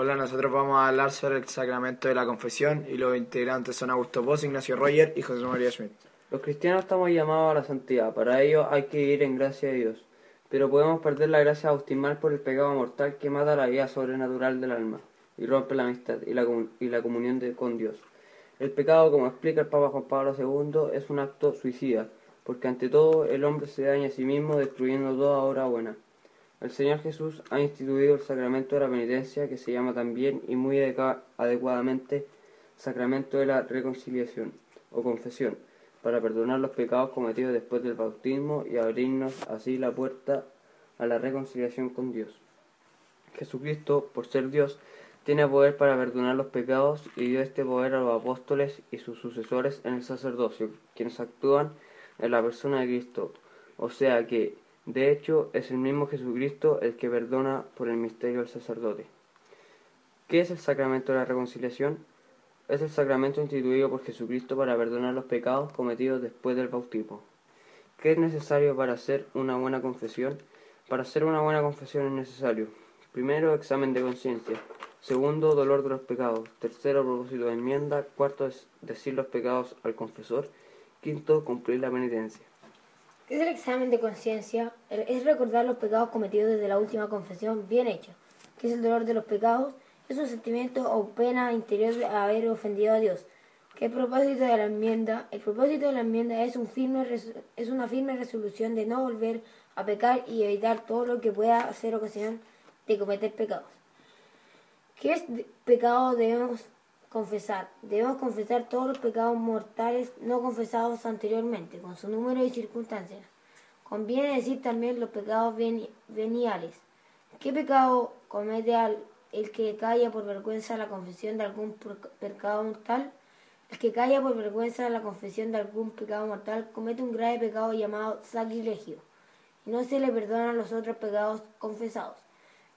Hola, nosotros vamos a hablar sobre el sacramento de la confesión y los integrantes son Augusto Boss, Ignacio Roger y José María Schmidt. Los cristianos estamos llamados a la santidad, para ello hay que ir en gracia de Dios, pero podemos perder la gracia bautismal por el pecado mortal que mata la vida sobrenatural del alma y rompe la amistad y la, y la comunión de, con Dios. El pecado, como explica el Papa Juan Pablo II, es un acto suicida, porque ante todo el hombre se daña a sí mismo destruyendo toda obra buena. El Señor Jesús ha instituido el sacramento de la penitencia, que se llama también y muy adecuadamente sacramento de la reconciliación o confesión, para perdonar los pecados cometidos después del bautismo y abrirnos así la puerta a la reconciliación con Dios. Jesucristo, por ser Dios, tiene poder para perdonar los pecados y dio este poder a los apóstoles y sus sucesores en el sacerdocio, quienes actúan en la persona de Cristo. O sea que de hecho, es el mismo Jesucristo el que perdona por el misterio del sacerdote. ¿Qué es el sacramento de la reconciliación? Es el sacramento instituido por Jesucristo para perdonar los pecados cometidos después del bautismo. ¿Qué es necesario para hacer una buena confesión? Para hacer una buena confesión es necesario, primero, examen de conciencia, segundo, dolor de los pecados, tercero, propósito de enmienda, cuarto, decir los pecados al confesor, quinto, cumplir la penitencia. ¿Qué es el examen de conciencia? Es recordar los pecados cometidos desde la última confesión bien hecha. ¿Qué es el dolor de los pecados? Es un sentimiento o pena interior de haber ofendido a Dios. ¿Qué es el propósito de la enmienda? El propósito de la enmienda es, es una firme resolución de no volver a pecar y evitar todo lo que pueda hacer ocasión de cometer pecados. ¿Qué es pecado debemos confesar. Debemos confesar todos los pecados mortales no confesados anteriormente, con su número y circunstancias. Conviene decir también los pecados veniales. ¿Qué pecado comete el que calla por vergüenza la confesión de algún pecado mortal? El que calla por vergüenza la confesión de algún pecado mortal comete un grave pecado llamado sacrilegio, y no se le perdonan los otros pecados confesados.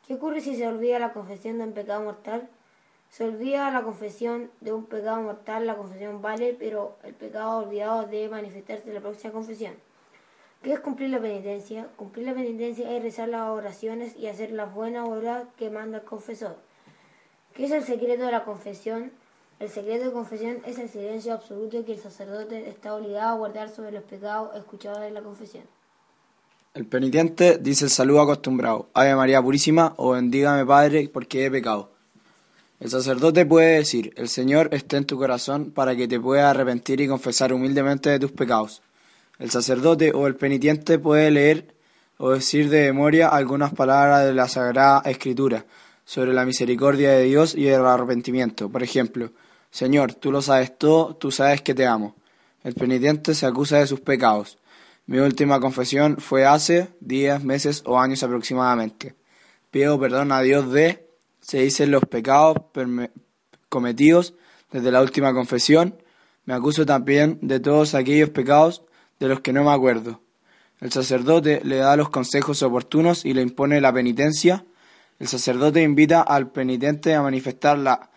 ¿Qué ocurre si se olvida la confesión de un pecado mortal? Se olvida la confesión de un pecado mortal, la confesión vale, pero el pecado olvidado debe manifestarse en la próxima confesión. ¿Qué es cumplir la penitencia? Cumplir la penitencia es rezar las oraciones y hacer las buenas obras que manda el confesor. ¿Qué es el secreto de la confesión? El secreto de confesión es el silencio absoluto que el sacerdote está obligado a guardar sobre los pecados escuchados en la confesión. El penitente dice el saludo acostumbrado, Ave María Purísima o bendígame Padre porque he pecado. El sacerdote puede decir, el Señor esté en tu corazón para que te puedas arrepentir y confesar humildemente de tus pecados. El sacerdote o el penitente puede leer o decir de memoria algunas palabras de la Sagrada Escritura sobre la misericordia de Dios y el arrepentimiento. Por ejemplo, Señor, tú lo sabes todo, tú sabes que te amo. El penitente se acusa de sus pecados. Mi última confesión fue hace días, meses o años aproximadamente. Pido perdón a Dios de se dicen los pecados cometidos desde la última confesión. Me acuso también de todos aquellos pecados de los que no me acuerdo. El sacerdote le da los consejos oportunos y le impone la penitencia. El sacerdote invita al penitente a manifestar la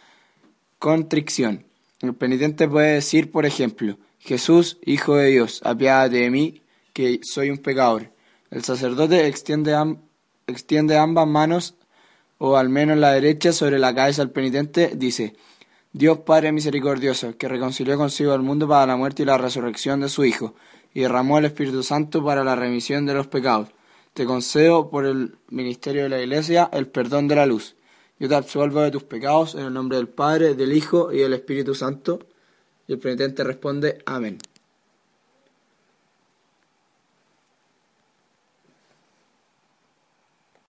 contrición. El penitente puede decir, por ejemplo, Jesús, Hijo de Dios, apiádate de mí, que soy un pecador. El sacerdote extiende, extiende ambas manos o al menos la derecha, sobre la cabeza del penitente, dice, Dios Padre misericordioso, que reconcilió consigo al mundo para la muerte y la resurrección de su Hijo, y derramó el Espíritu Santo para la remisión de los pecados. Te concedo por el ministerio de la Iglesia el perdón de la luz. Yo te absolvo de tus pecados en el nombre del Padre, del Hijo y del Espíritu Santo. Y el penitente responde, Amén.